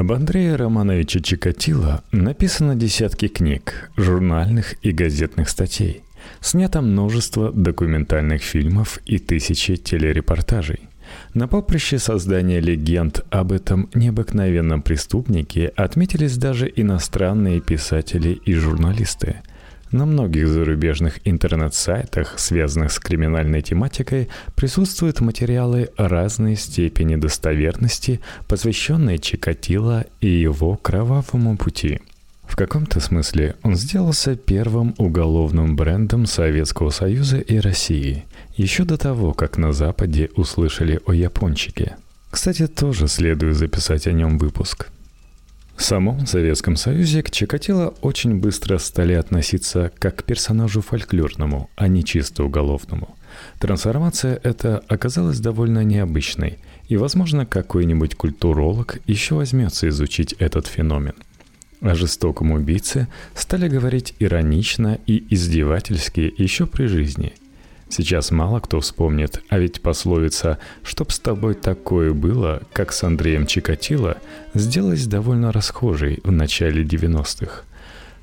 Об Андрее Романовиче Чикатило написано десятки книг, журнальных и газетных статей. Снято множество документальных фильмов и тысячи телерепортажей. На поприще создания легенд об этом необыкновенном преступнике отметились даже иностранные писатели и журналисты – на многих зарубежных интернет-сайтах, связанных с криминальной тематикой, присутствуют материалы разной степени достоверности, посвященные Чикатило и его кровавому пути. В каком-то смысле он сделался первым уголовным брендом Советского Союза и России, еще до того, как на Западе услышали о япончике. Кстати, тоже следует записать о нем выпуск – в самом Советском Союзе к Чикатило очень быстро стали относиться как к персонажу фольклорному, а не чисто уголовному. Трансформация эта оказалась довольно необычной, и, возможно, какой-нибудь культуролог еще возьмется изучить этот феномен. О жестоком убийце стали говорить иронично и издевательски еще при жизни – Сейчас мало кто вспомнит, а ведь пословица «чтоб с тобой такое было, как с Андреем Чикатило» сделалась довольно расхожей в начале 90-х.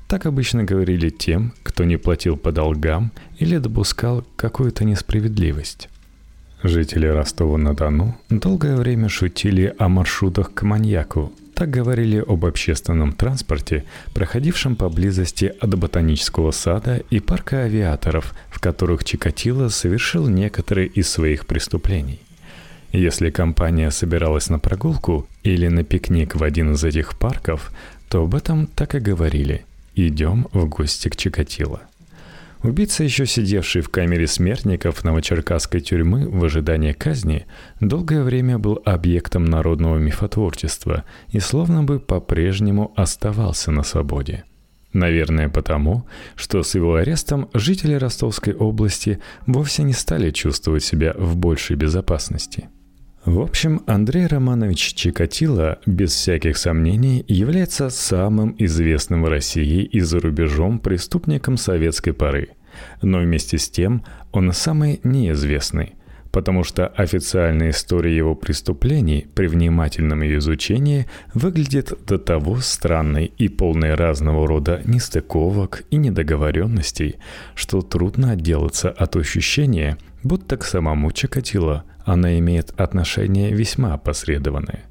Так обычно говорили тем, кто не платил по долгам или допускал какую-то несправедливость. Жители Ростова-на-Дону долгое время шутили о маршрутах к маньяку, так говорили об общественном транспорте, проходившем поблизости от ботанического сада и парка авиаторов, в которых Чикатило совершил некоторые из своих преступлений. Если компания собиралась на прогулку или на пикник в один из этих парков, то об этом так и говорили «идем в гости к Чикатило». Убийца, еще сидевший в камере смертников новочеркасской тюрьмы в ожидании казни, долгое время был объектом народного мифотворчества и словно бы по-прежнему оставался на свободе. Наверное, потому, что с его арестом жители Ростовской области вовсе не стали чувствовать себя в большей безопасности. В общем, Андрей Романович Чикатило, без всяких сомнений, является самым известным в России и за рубежом преступником советской поры. Но вместе с тем он самый неизвестный, потому что официальная история его преступлений при внимательном ее изучении выглядит до того странной и полной разного рода нестыковок и недоговоренностей, что трудно отделаться от ощущения, будто к самому Чикатило она имеет отношение весьма опосредованное.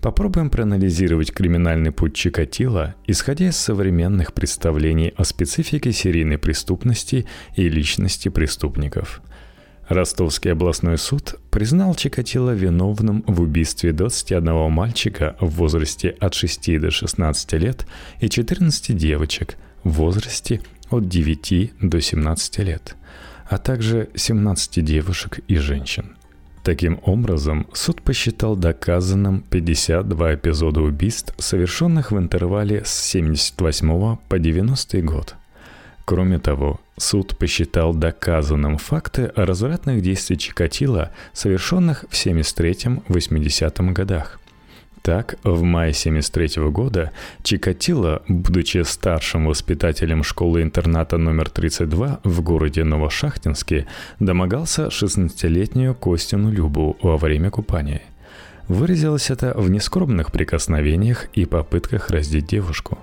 Попробуем проанализировать криминальный путь Чикатило, исходя из современных представлений о специфике серийной преступности и личности преступников. Ростовский областной суд признал Чикатило виновным в убийстве 21 мальчика в возрасте от 6 до 16 лет и 14 девочек в возрасте от 9 до 17 лет, а также 17 девушек и женщин. Таким образом, суд посчитал доказанным 52 эпизода убийств, совершенных в интервале с 78 по 90 год. Кроме того, суд посчитал доказанным факты развратных действиях Чикатило, совершенных в 73-80 годах – так, в мае 1973 года Чикатило, будучи старшим воспитателем школы-интерната номер 32 в городе Новошахтинске, домогался 16-летнюю Костину Любу во время купания. Выразилось это в нескромных прикосновениях и попытках раздеть девушку.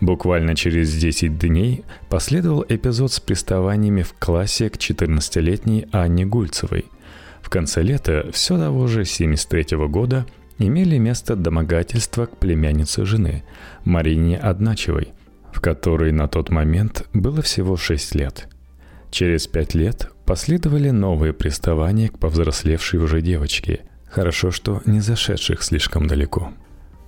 Буквально через 10 дней последовал эпизод с приставаниями в классе к 14-летней Анне Гульцевой. В конце лета все того же 73 года – имели место домогательства к племяннице жены, Марине Одначевой, в которой на тот момент было всего 6 лет. Через 5 лет последовали новые приставания к повзрослевшей уже девочке, хорошо, что не зашедших слишком далеко.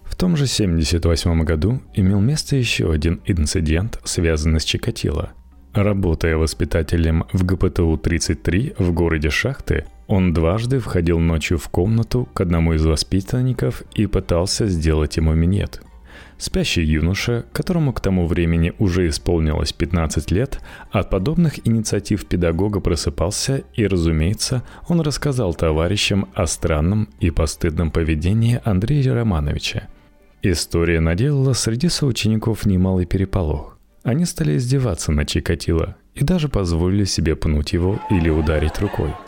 В том же 78 году имел место еще один инцидент, связанный с Чикатило. Работая воспитателем в ГПТУ-33 в городе Шахты, он дважды входил ночью в комнату к одному из воспитанников и пытался сделать ему минет. Спящий юноша, которому к тому времени уже исполнилось 15 лет, от подобных инициатив педагога просыпался и, разумеется, он рассказал товарищам о странном и постыдном поведении Андрея Романовича. История наделала среди соучеников немалый переполох. Они стали издеваться на Чикатило и даже позволили себе пнуть его или ударить рукой –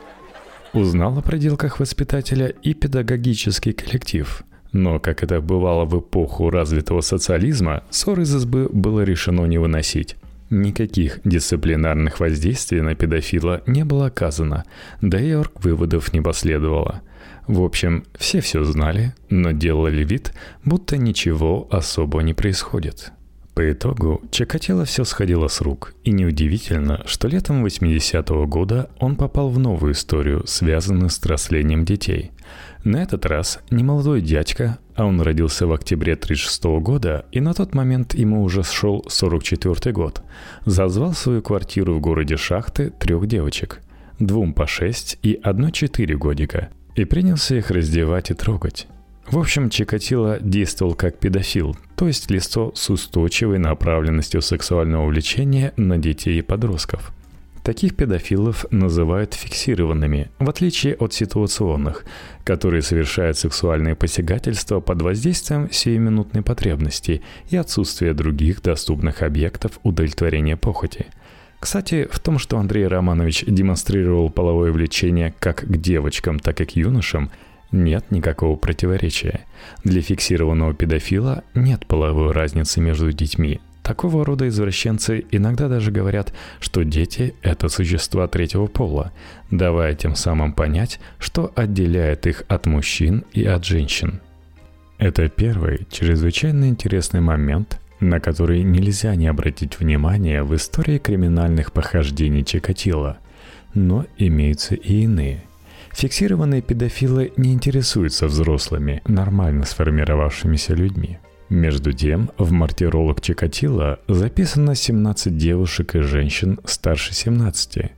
Узнал о проделках воспитателя и педагогический коллектив. Но, как это бывало в эпоху развитого социализма, ссор из избы было решено не выносить. Никаких дисциплинарных воздействий на педофила не было оказано, да и орг-выводов не последовало. В общем, все все знали, но делали вид, будто ничего особо не происходит. По итогу Чикатило все сходило с рук, и неудивительно, что летом 80-го года он попал в новую историю, связанную с траслением детей. На этот раз не молодой дядька, а он родился в октябре 36 -го года, и на тот момент ему уже шел 44 год, зазвал свою квартиру в городе Шахты трех девочек, двум по 6 и одной 4 годика, и принялся их раздевать и трогать. В общем, Чикатило действовал как педофил, то есть лицо с устойчивой направленностью сексуального увлечения на детей и подростков. Таких педофилов называют фиксированными, в отличие от ситуационных, которые совершают сексуальные посягательства под воздействием сиюминутной потребности и отсутствия других доступных объектов удовлетворения похоти – кстати, в том, что Андрей Романович демонстрировал половое влечение как к девочкам, так и к юношам – нет никакого противоречия. Для фиксированного педофила нет половой разницы между детьми. Такого рода извращенцы иногда даже говорят, что дети – это существа третьего пола, давая тем самым понять, что отделяет их от мужчин и от женщин. Это первый, чрезвычайно интересный момент, на который нельзя не обратить внимание в истории криминальных похождений Чикатило. Но имеются и иные. Фиксированные педофилы не интересуются взрослыми, нормально сформировавшимися людьми. Между тем, в мартиролог Чикатило записано 17 девушек и женщин старше 17.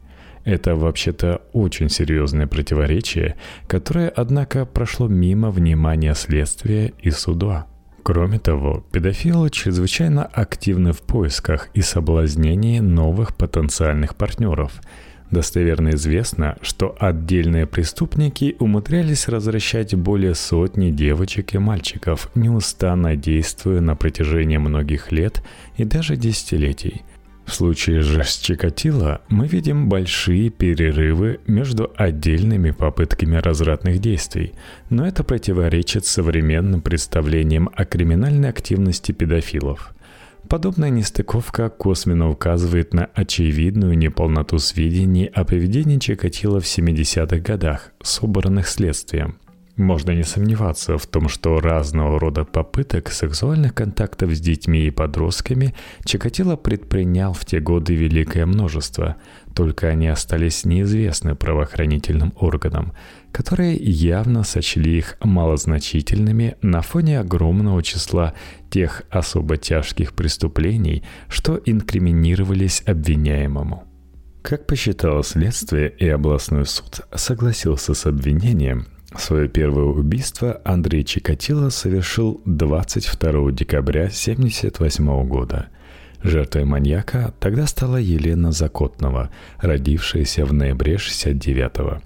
Это вообще-то очень серьезное противоречие, которое, однако, прошло мимо внимания следствия и суда. Кроме того, педофилы чрезвычайно активны в поисках и соблазнении новых потенциальных партнеров – Достоверно известно, что отдельные преступники умудрялись возвращать более сотни девочек и мальчиков, неустанно действуя на протяжении многих лет и даже десятилетий. В случае же с Чикатило мы видим большие перерывы между отдельными попытками развратных действий, но это противоречит современным представлениям о криминальной активности педофилов – Подобная нестыковка косвенно указывает на очевидную неполноту сведений о поведении Чикатило в 70-х годах, собранных следствием. Можно не сомневаться в том, что разного рода попыток сексуальных контактов с детьми и подростками Чикатило предпринял в те годы великое множество, только они остались неизвестны правоохранительным органам, которые явно сочли их малозначительными на фоне огромного числа тех особо тяжких преступлений, что инкриминировались обвиняемому. Как посчитало следствие и областной суд согласился с обвинением, свое первое убийство Андрей Чикатило совершил 22 декабря 1978 года – Жертвой маньяка тогда стала Елена Закотнова, родившаяся в ноябре 69-го.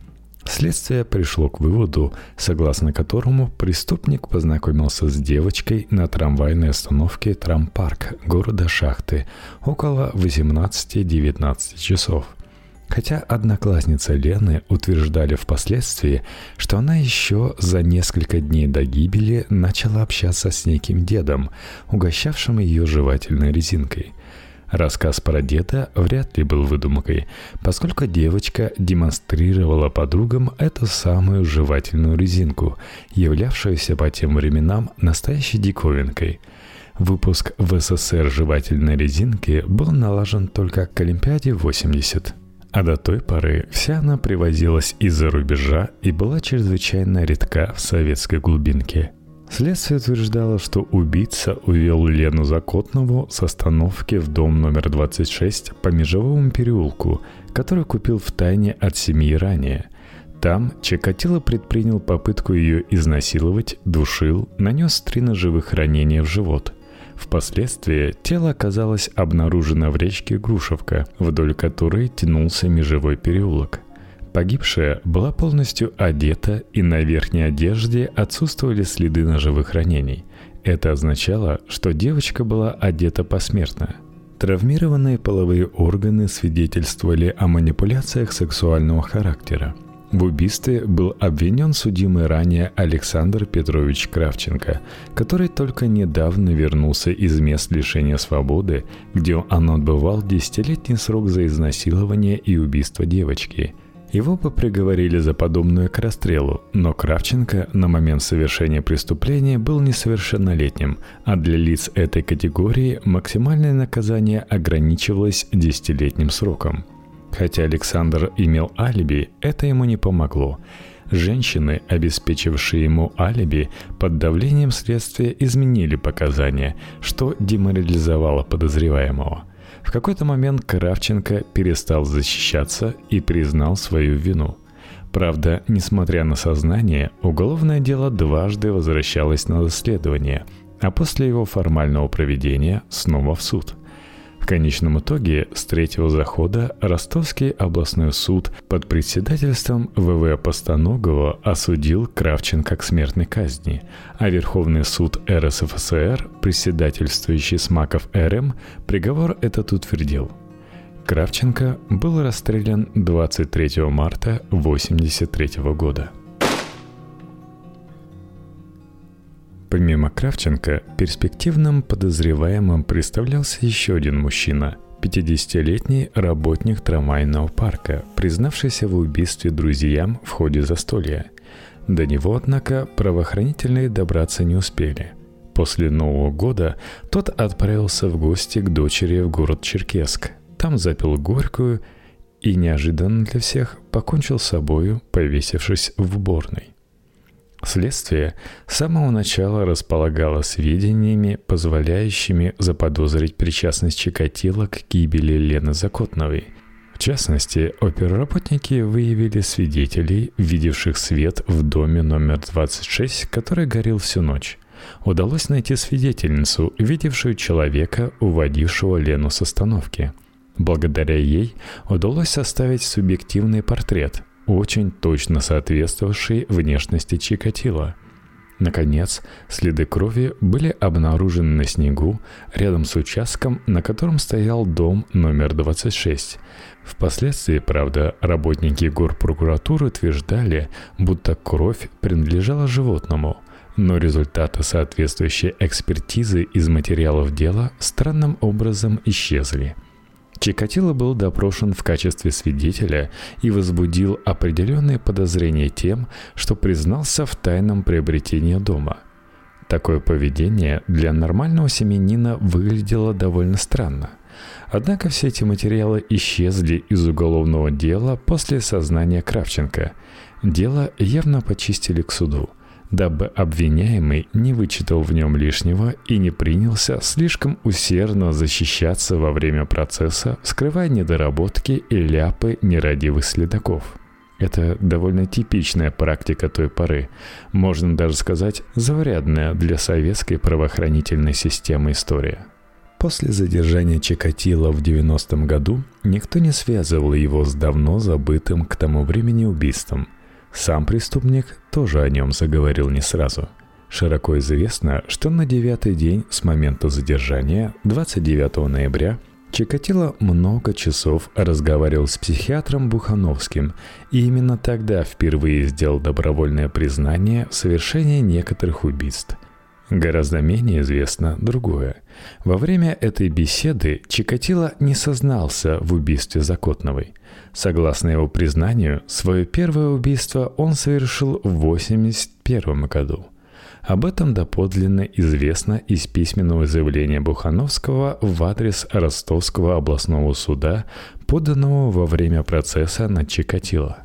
Следствие пришло к выводу, согласно которому преступник познакомился с девочкой на трамвайной остановке Трампарк города Шахты около 18-19 часов – Хотя одноклассница Лены утверждали впоследствии, что она еще за несколько дней до гибели начала общаться с неким дедом, угощавшим ее жевательной резинкой. Рассказ про деда вряд ли был выдумкой, поскольку девочка демонстрировала подругам эту самую жевательную резинку, являвшуюся по тем временам настоящей диковинкой – Выпуск в СССР жевательной резинки был налажен только к Олимпиаде 80. А до той поры вся она привозилась из-за рубежа и была чрезвычайно редка в советской глубинке. Следствие утверждало, что убийца увел Лену Закотнову с остановки в дом номер 26 по Межевому переулку, который купил в тайне от семьи ранее. Там Чекатило предпринял попытку ее изнасиловать, душил, нанес три ножевых ранения в живот – Впоследствии тело оказалось обнаружено в речке Грушевка, вдоль которой тянулся межевой переулок. Погибшая была полностью одета, и на верхней одежде отсутствовали следы ножевых ранений. Это означало, что девочка была одета посмертно. Травмированные половые органы свидетельствовали о манипуляциях сексуального характера. В убийстве был обвинен судимый ранее Александр Петрович Кравченко, который только недавно вернулся из мест лишения свободы, где он отбывал десятилетний срок за изнасилование и убийство девочки. Его бы приговорили за подобную к расстрелу, но Кравченко на момент совершения преступления был несовершеннолетним, а для лиц этой категории максимальное наказание ограничивалось десятилетним сроком – Хотя Александр имел алиби, это ему не помогло. Женщины, обеспечившие ему алиби, под давлением следствия изменили показания, что деморализовало подозреваемого. В какой-то момент Кравченко перестал защищаться и признал свою вину. Правда, несмотря на сознание, уголовное дело дважды возвращалось на расследование, а после его формального проведения снова в суд – в конечном итоге с третьего захода Ростовский областной суд под председательством ВВ Постаногова осудил Кравченко к смертной казни, а Верховный суд РСФСР, председательствующий Смаков РМ, приговор этот утвердил. Кравченко был расстрелян 23 марта 1983 года. Помимо Кравченко, перспективным подозреваемым представлялся еще один мужчина – 50-летний работник трамвайного парка, признавшийся в убийстве друзьям в ходе застолья. До него, однако, правоохранительные добраться не успели. После Нового года тот отправился в гости к дочери в город Черкесск. Там запил горькую и неожиданно для всех покончил с собою, повесившись в уборной. Следствие с самого начала располагало сведениями, позволяющими заподозрить причастность Чикатило к гибели Лены Закотновой. В частности, оперработники выявили свидетелей, видевших свет в доме номер 26, который горел всю ночь. Удалось найти свидетельницу, видевшую человека, уводившего Лену с остановки. Благодаря ей удалось составить субъективный портрет – очень точно соответствовавший внешности Чикатило. Наконец, следы крови были обнаружены на снегу рядом с участком, на котором стоял дом номер 26. Впоследствии, правда, работники горпрокуратуры утверждали, будто кровь принадлежала животному, но результаты соответствующей экспертизы из материалов дела странным образом исчезли – Чикатило был допрошен в качестве свидетеля и возбудил определенные подозрения тем, что признался в тайном приобретении дома. Такое поведение для нормального семенина выглядело довольно странно. Однако все эти материалы исчезли из уголовного дела после сознания Кравченко. Дело явно почистили к суду – дабы обвиняемый не вычитал в нем лишнего и не принялся слишком усердно защищаться во время процесса, скрывая недоработки и ляпы нерадивых следаков. Это довольно типичная практика той поры, можно даже сказать, заврядная для советской правоохранительной системы история. После задержания Чикатило в 90-м году никто не связывал его с давно забытым к тому времени убийством – сам преступник тоже о нем заговорил не сразу. Широко известно, что на девятый день с момента задержания, 29 ноября, Чикатило много часов разговаривал с психиатром Бухановским, и именно тогда впервые сделал добровольное признание в совершении некоторых убийств. Гораздо менее известно другое. Во время этой беседы Чикатило не сознался в убийстве Закотновой – Согласно его признанию, свое первое убийство он совершил в 1981 году. Об этом доподлинно известно из письменного заявления Бухановского в адрес Ростовского областного суда, поданного во время процесса над Чикатило.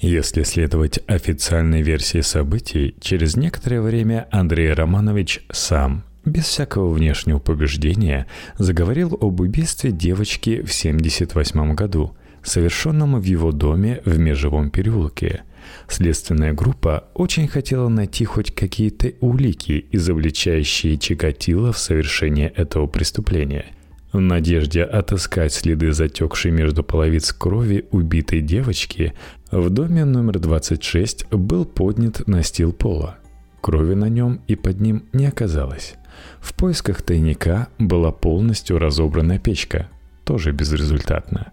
Если следовать официальной версии событий, через некоторое время Андрей Романович сам без всякого внешнего побеждения заговорил об убийстве девочки в 1978 году, совершенном в его доме в Межевом переулке. Следственная группа очень хотела найти хоть какие-то улики, изобличающие Чикатило в совершении этого преступления. В надежде отыскать следы затекшей между половиц крови убитой девочки, в доме номер 26 был поднят настил пола. Крови на нем и под ним не оказалось. В поисках тайника была полностью разобрана печка, тоже безрезультатно.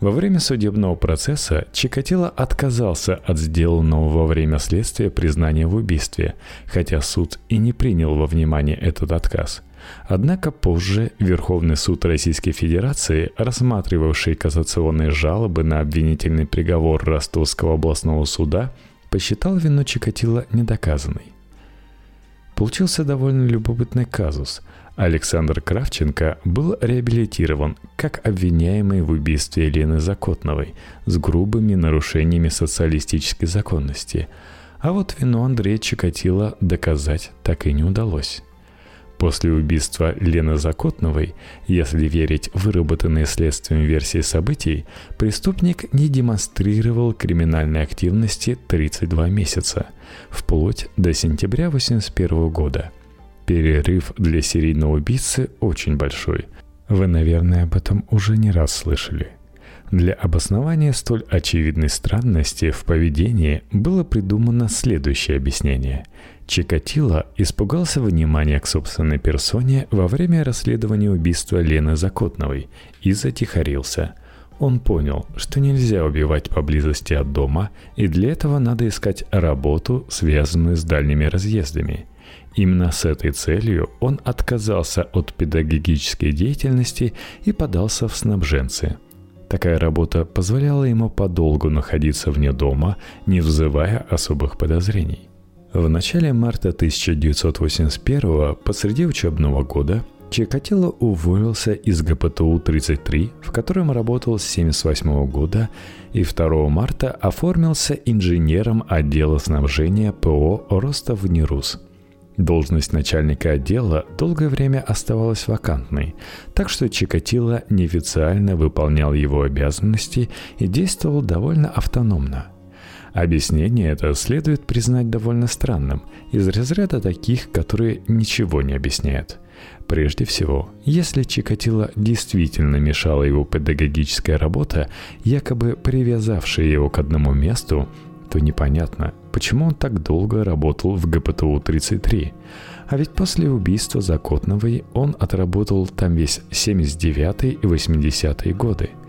Во время судебного процесса Чикатило отказался от сделанного во время следствия признания в убийстве, хотя суд и не принял во внимание этот отказ. Однако позже Верховный суд Российской Федерации, рассматривавший кассационные жалобы на обвинительный приговор Ростовского областного суда, посчитал вину Чикатило недоказанной. Получился довольно любопытный казус. Александр Кравченко был реабилитирован как обвиняемый в убийстве Елены Закотновой с грубыми нарушениями социалистической законности. А вот вину Андрея Чикатило доказать так и не удалось. После убийства Лены Закотновой, если верить выработанной следствием версии событий, преступник не демонстрировал криминальной активности 32 месяца, вплоть до сентября 1981 года. Перерыв для серийного убийцы очень большой. Вы, наверное, об этом уже не раз слышали. Для обоснования столь очевидной странности в поведении было придумано следующее объяснение – Чикатило испугался внимания к собственной персоне во время расследования убийства Лены Закотновой и затихарился. Он понял, что нельзя убивать поблизости от дома, и для этого надо искать работу, связанную с дальними разъездами. Именно с этой целью он отказался от педагогической деятельности и подался в снабженцы – Такая работа позволяла ему подолгу находиться вне дома, не вызывая особых подозрений. В начале марта 1981 посреди учебного года Чикатило уволился из ГПТУ-33, в котором работал с 1978 года, и 2 марта оформился инженером отдела снабжения ПО «Ростов-Нерус». Должность начальника отдела долгое время оставалась вакантной, так что Чикатило неофициально выполнял его обязанности и действовал довольно автономно – Объяснение это следует признать довольно странным, из разряда таких, которые ничего не объясняют. Прежде всего, если Чикатило действительно мешала его педагогическая работа, якобы привязавшая его к одному месту, то непонятно, почему он так долго работал в ГПТУ-33. А ведь после убийства Закотновой он отработал там весь 79 и 80 годы –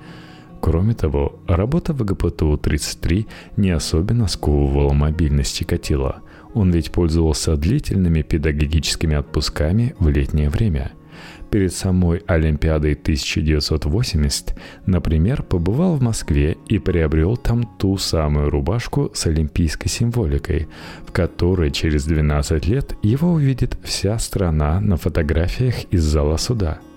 Кроме того, работа в ГПТУ-33 не особенно сковывала мобильность Чикатило. Он ведь пользовался длительными педагогическими отпусками в летнее время. Перед самой Олимпиадой 1980, например, побывал в Москве и приобрел там ту самую рубашку с олимпийской символикой, в которой через 12 лет его увидит вся страна на фотографиях из зала суда –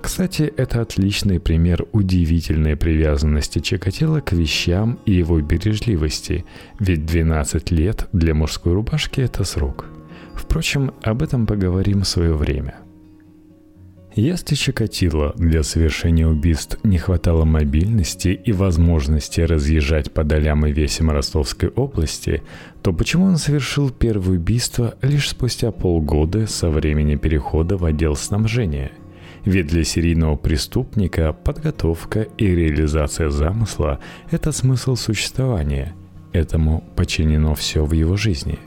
кстати, это отличный пример удивительной привязанности Чикатило к вещам и его бережливости, ведь 12 лет для мужской рубашки – это срок. Впрочем, об этом поговорим в свое время. Если Чикатило для совершения убийств не хватало мобильности и возможности разъезжать по долям и весям Ростовской области, то почему он совершил первое убийство лишь спустя полгода со времени перехода в отдел снабжения – ведь для серийного преступника подготовка и реализация замысла – это смысл существования. Этому подчинено все в его жизни.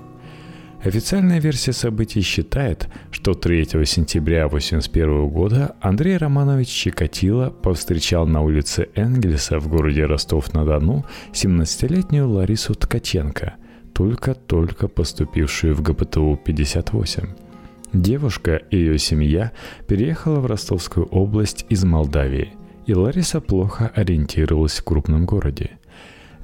Официальная версия событий считает, что 3 сентября 1981 года Андрей Романович Чикатило повстречал на улице Энгельса в городе Ростов-на-Дону 17-летнюю Ларису Ткаченко, только-только поступившую в ГПТУ-58. Девушка и ее семья переехала в Ростовскую область из Молдавии, и Лариса плохо ориентировалась в крупном городе.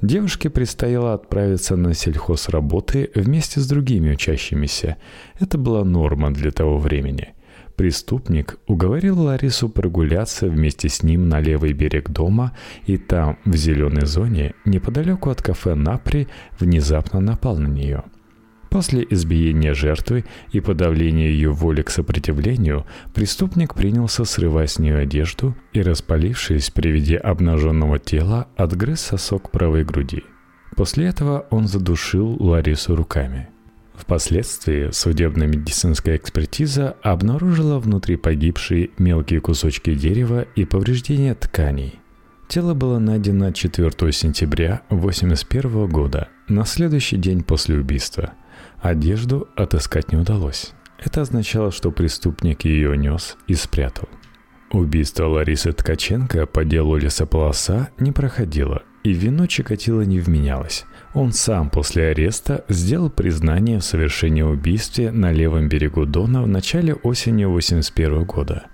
Девушке предстояло отправиться на сельхозработы вместе с другими учащимися. Это была норма для того времени. Преступник уговорил Ларису прогуляться вместе с ним на левый берег дома, и там, в зеленой зоне, неподалеку от кафе «Напри», внезапно напал на нее – После избиения жертвы и подавления ее воли к сопротивлению, преступник принялся срывать с нее одежду и, распалившись при виде обнаженного тела, отгрыз сосок правой груди. После этого он задушил Ларису руками. Впоследствии судебно-медицинская экспертиза обнаружила внутри погибшей мелкие кусочки дерева и повреждения тканей. Тело было найдено 4 сентября 1981 года, на следующий день после убийства – Одежду отыскать не удалось. Это означало, что преступник ее нес и спрятал. Убийство Ларисы Ткаченко по делу лесополоса не проходило, и вину Чикатило не вменялось. Он сам после ареста сделал признание в совершении убийства на левом берегу Дона в начале осени 81 года.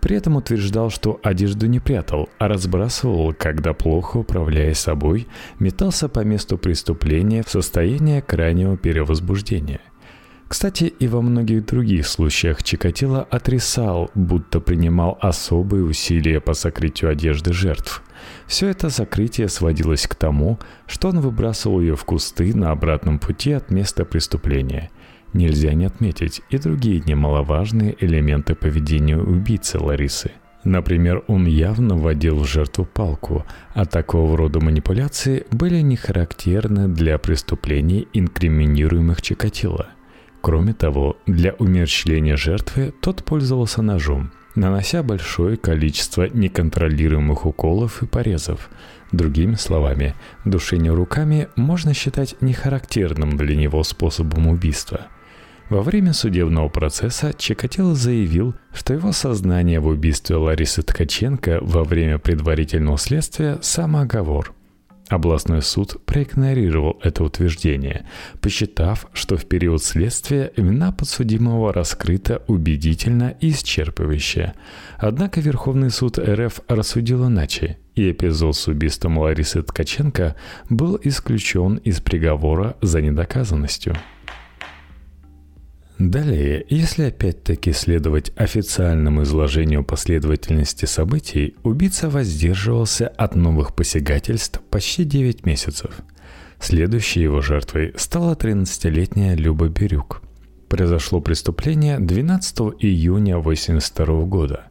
При этом утверждал, что одежду не прятал, а разбрасывал, когда плохо управляя собой, метался по месту преступления в состоянии крайнего перевозбуждения – кстати, и во многих других случаях Чикатило отрицал, будто принимал особые усилия по сокрытию одежды жертв. Все это сокрытие сводилось к тому, что он выбрасывал ее в кусты на обратном пути от места преступления. Нельзя не отметить и другие немаловажные элементы поведения убийцы Ларисы – Например, он явно вводил в жертву палку, а такого рода манипуляции были не характерны для преступлений, инкриминируемых Чикатило. Кроме того, для умерщвления жертвы тот пользовался ножом, нанося большое количество неконтролируемых уколов и порезов. Другими словами, душение руками можно считать нехарактерным для него способом убийства. Во время судебного процесса Чикатило заявил, что его сознание в убийстве Ларисы Ткаченко во время предварительного следствия – самооговор – Областной суд проигнорировал это утверждение, посчитав, что в период следствия вина подсудимого раскрыта убедительно и исчерпывающе. Однако Верховный суд РФ рассудил иначе, и эпизод с убийством Ларисы Ткаченко был исключен из приговора за недоказанностью. Далее, если опять-таки следовать официальному изложению последовательности событий, убийца воздерживался от новых посягательств почти 9 месяцев. Следующей его жертвой стала 13-летняя Люба Бирюк. Произошло преступление 12 июня 1982 года.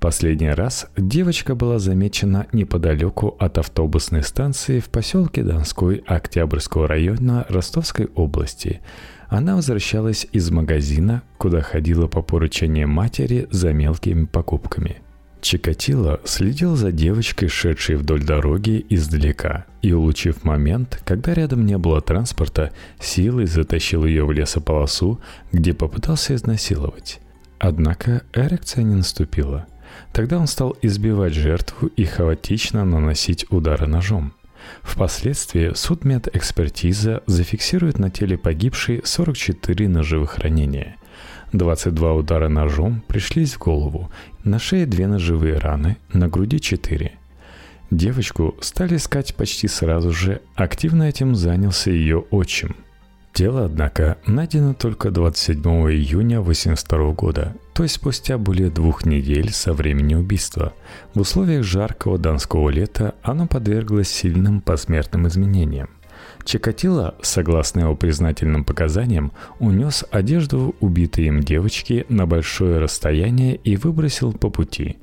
Последний раз девочка была замечена неподалеку от автобусной станции в поселке Донской Октябрьского района Ростовской области – она возвращалась из магазина, куда ходила по поручению матери за мелкими покупками. Чикатило следил за девочкой, шедшей вдоль дороги издалека, и, улучив момент, когда рядом не было транспорта, силой затащил ее в лесополосу, где попытался изнасиловать. Однако эрекция не наступила. Тогда он стал избивать жертву и хаотично наносить удары ножом – Впоследствии судмедэкспертиза зафиксирует на теле погибшей 44 ножевых ранения. 22 удара ножом пришлись в голову, на шее две ножевые раны, на груди 4. Девочку стали искать почти сразу же, активно этим занялся ее отчим – Тело, однако, найдено только 27 июня 1982 года, то есть спустя более двух недель со времени убийства. В условиях жаркого донского лета оно подверглось сильным посмертным изменениям. Чикатило, согласно его признательным показаниям, унес одежду убитой им девочки на большое расстояние и выбросил по пути.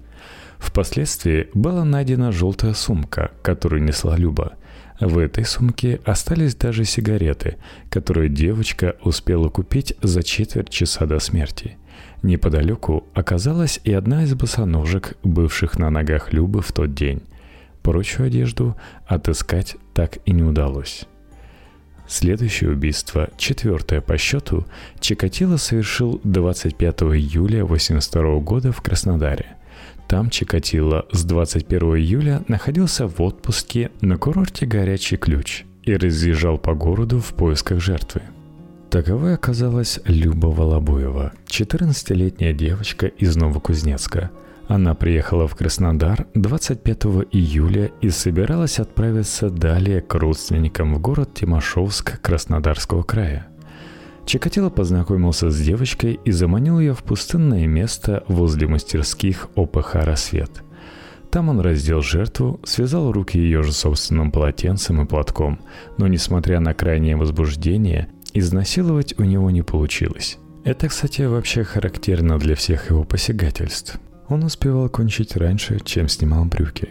Впоследствии была найдена желтая сумка, которую несла Люба – в этой сумке остались даже сигареты, которые девочка успела купить за четверть часа до смерти. Неподалеку оказалась и одна из босоножек, бывших на ногах Любы в тот день. Прочую одежду отыскать так и не удалось. Следующее убийство, четвертое по счету, Чикатило совершил 25 июля 1982 года в Краснодаре – там Чикатило с 21 июля находился в отпуске на курорте «Горячий ключ» и разъезжал по городу в поисках жертвы. Таковой оказалась Люба Волобуева, 14-летняя девочка из Новокузнецка. Она приехала в Краснодар 25 июля и собиралась отправиться далее к родственникам в город Тимошевск Краснодарского края. Чикатило познакомился с девочкой и заманил ее в пустынное место возле мастерских ОПХ «Рассвет». Там он раздел жертву, связал руки ее же собственным полотенцем и платком, но, несмотря на крайнее возбуждение, изнасиловать у него не получилось. Это, кстати, вообще характерно для всех его посягательств. Он успевал кончить раньше, чем снимал брюки.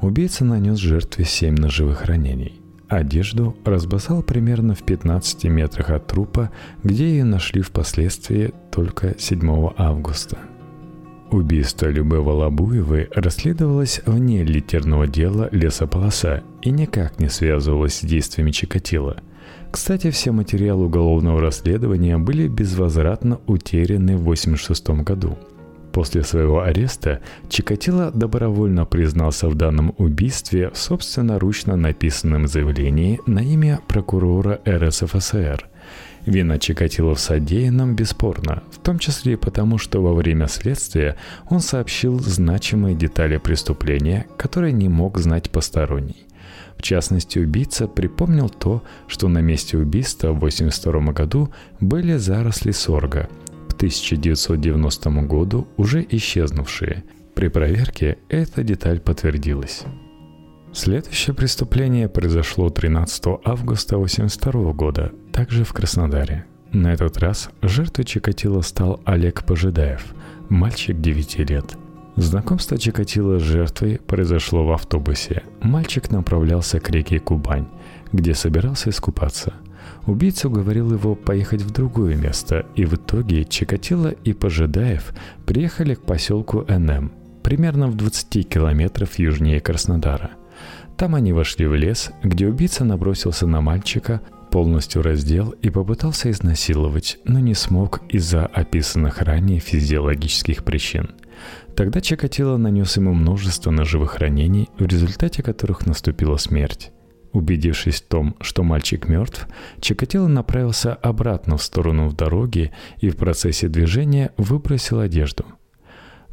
Убийца нанес жертве семь ножевых ранений. Одежду разбросал примерно в 15 метрах от трупа, где ее нашли впоследствии только 7 августа. Убийство Любы Волобуевой расследовалось вне литерного дела лесополоса и никак не связывалось с действиями Чикатила. Кстати, все материалы уголовного расследования были безвозвратно утеряны в 1986 году – После своего ареста Чикатило добровольно признался в данном убийстве в собственноручно написанном заявлении на имя прокурора РСФСР. Вина Чикатило в содеянном бесспорна, в том числе и потому, что во время следствия он сообщил значимые детали преступления, которые не мог знать посторонний. В частности, убийца припомнил то, что на месте убийства в 1982 году были заросли сорга – 1990 году уже исчезнувшие. При проверке эта деталь подтвердилась. Следующее преступление произошло 13 августа 1982 года, также в Краснодаре. На этот раз жертвой Чикатило стал Олег Пожидаев, мальчик 9 лет. Знакомство Чикатило с жертвой произошло в автобусе. Мальчик направлялся к реке Кубань, где собирался искупаться – Убийца уговорил его поехать в другое место, и в итоге Чикатило и Пожидаев приехали к поселку НМ, примерно в 20 километров южнее Краснодара. Там они вошли в лес, где убийца набросился на мальчика, полностью раздел и попытался изнасиловать, но не смог из-за описанных ранее физиологических причин. Тогда Чикатило нанес ему множество ножевых ранений, в результате которых наступила смерть. Убедившись в том, что мальчик мертв, Чикатило направился обратно в сторону дороги и в процессе движения выбросил одежду.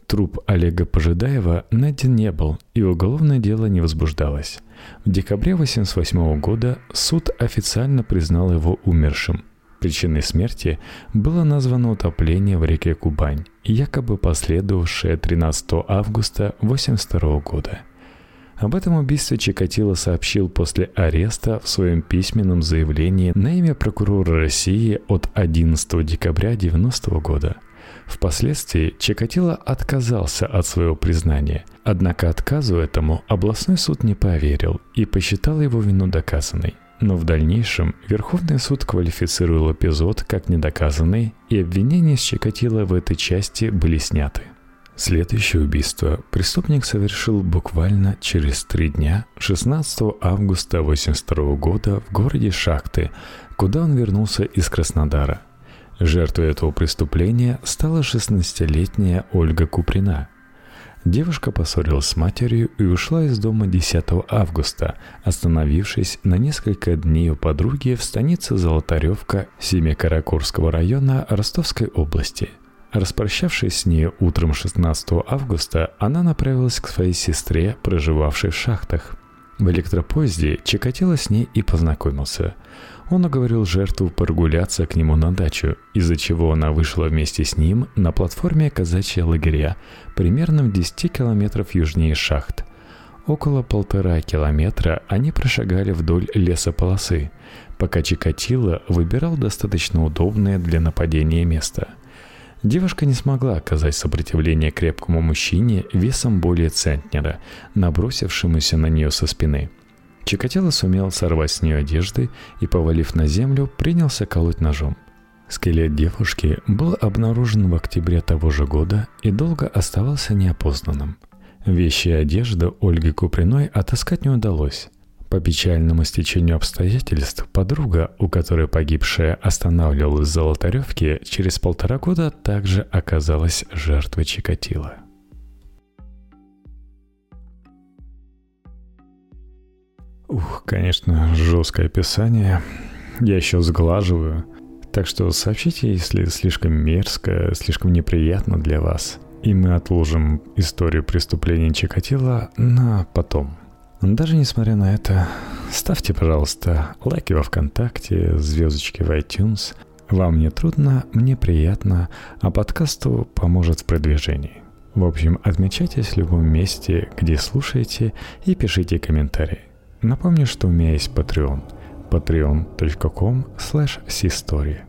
Труп Олега Пожидаева найден не был, и уголовное дело не возбуждалось. В декабре 1988 года суд официально признал его умершим. Причиной смерти было названо утопление в реке Кубань, якобы последовавшее 13 августа 1982 года – об этом убийстве Чикатило сообщил после ареста в своем письменном заявлении на имя прокурора России от 11 декабря 1990 года. Впоследствии Чикатило отказался от своего признания, однако отказу этому областной суд не поверил и посчитал его вину доказанной. Но в дальнейшем Верховный суд квалифицировал эпизод как недоказанный, и обвинения с Чикатило в этой части были сняты. Следующее убийство преступник совершил буквально через три дня, 16 августа 1982 года в городе Шахты, куда он вернулся из Краснодара. Жертвой этого преступления стала 16-летняя Ольга Куприна. Девушка поссорилась с матерью и ушла из дома 10 августа, остановившись на несколько дней у подруги в станице Золотаревка Семикаракорского района Ростовской области – Распрощавшись с ней утром 16 августа, она направилась к своей сестре, проживавшей в шахтах. В электропоезде Чикатило с ней и познакомился. Он уговорил жертву прогуляться к нему на дачу, из-за чего она вышла вместе с ним на платформе казачья лагеря, примерно в 10 километров южнее шахт. Около полтора километра они прошагали вдоль лесополосы, пока Чикатило выбирал достаточно удобное для нападения место – Девушка не смогла оказать сопротивление крепкому мужчине весом более центнера, набросившемуся на нее со спины. Чикатило сумел сорвать с нее одежды и, повалив на землю, принялся колоть ножом. Скелет девушки был обнаружен в октябре того же года и долго оставался неопознанным. Вещи и одежду Ольги Куприной отыскать не удалось, по печальному стечению обстоятельств, подруга, у которой погибшая останавливалась в Золотаревке, через полтора года также оказалась жертвой Чикатила. Ух, конечно, жесткое описание. Я еще сглаживаю. Так что сообщите, если слишком мерзко, слишком неприятно для вас. И мы отложим историю преступления Чикатила на потом – даже несмотря на это, ставьте, пожалуйста, лайки во ВКонтакте, звездочки в iTunes. Вам не трудно, мне приятно, а подкасту поможет в продвижении. В общем, отмечайтесь в любом месте, где слушаете, и пишите комментарии. Напомню, что у меня есть Patreon. patreon.com slash